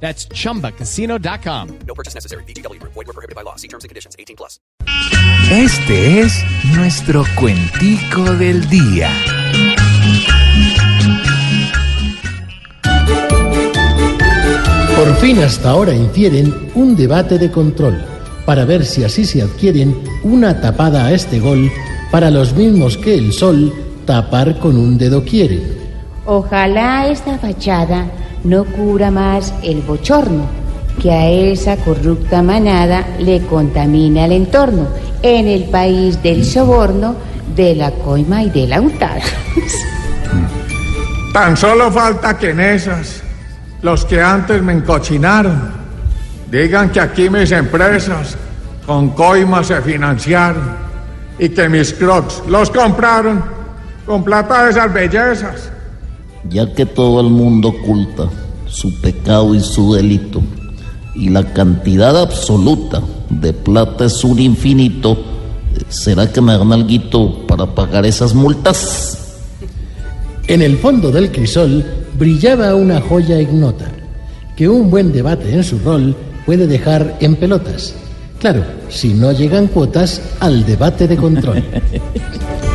That's chumbacasino.com. No purchase necessary. BGW. Void were prohibited by law. See terms and conditions. 18 plus. Este es nuestro cuentico del día. Por fin hasta ahora infieren un debate de control para ver si así se adquieren una tapada a este gol para los mismos que el sol tapar con un dedo quieren. Ojalá esta fachada no cubra más el bochorno que a esa corrupta manada le contamina el entorno en el país del soborno, de la coima y de la. Tan solo falta que en esas, los que antes me encochinaron, digan que aquí mis empresas con coima se financiaron y que mis crocs los compraron con plata de esas bellezas. Ya que todo el mundo oculta su pecado y su delito, y la cantidad absoluta de plata es un infinito, ¿será que me dan algo para pagar esas multas? En el fondo del crisol brillaba una joya ignota, que un buen debate en su rol puede dejar en pelotas. Claro, si no llegan cuotas al debate de control.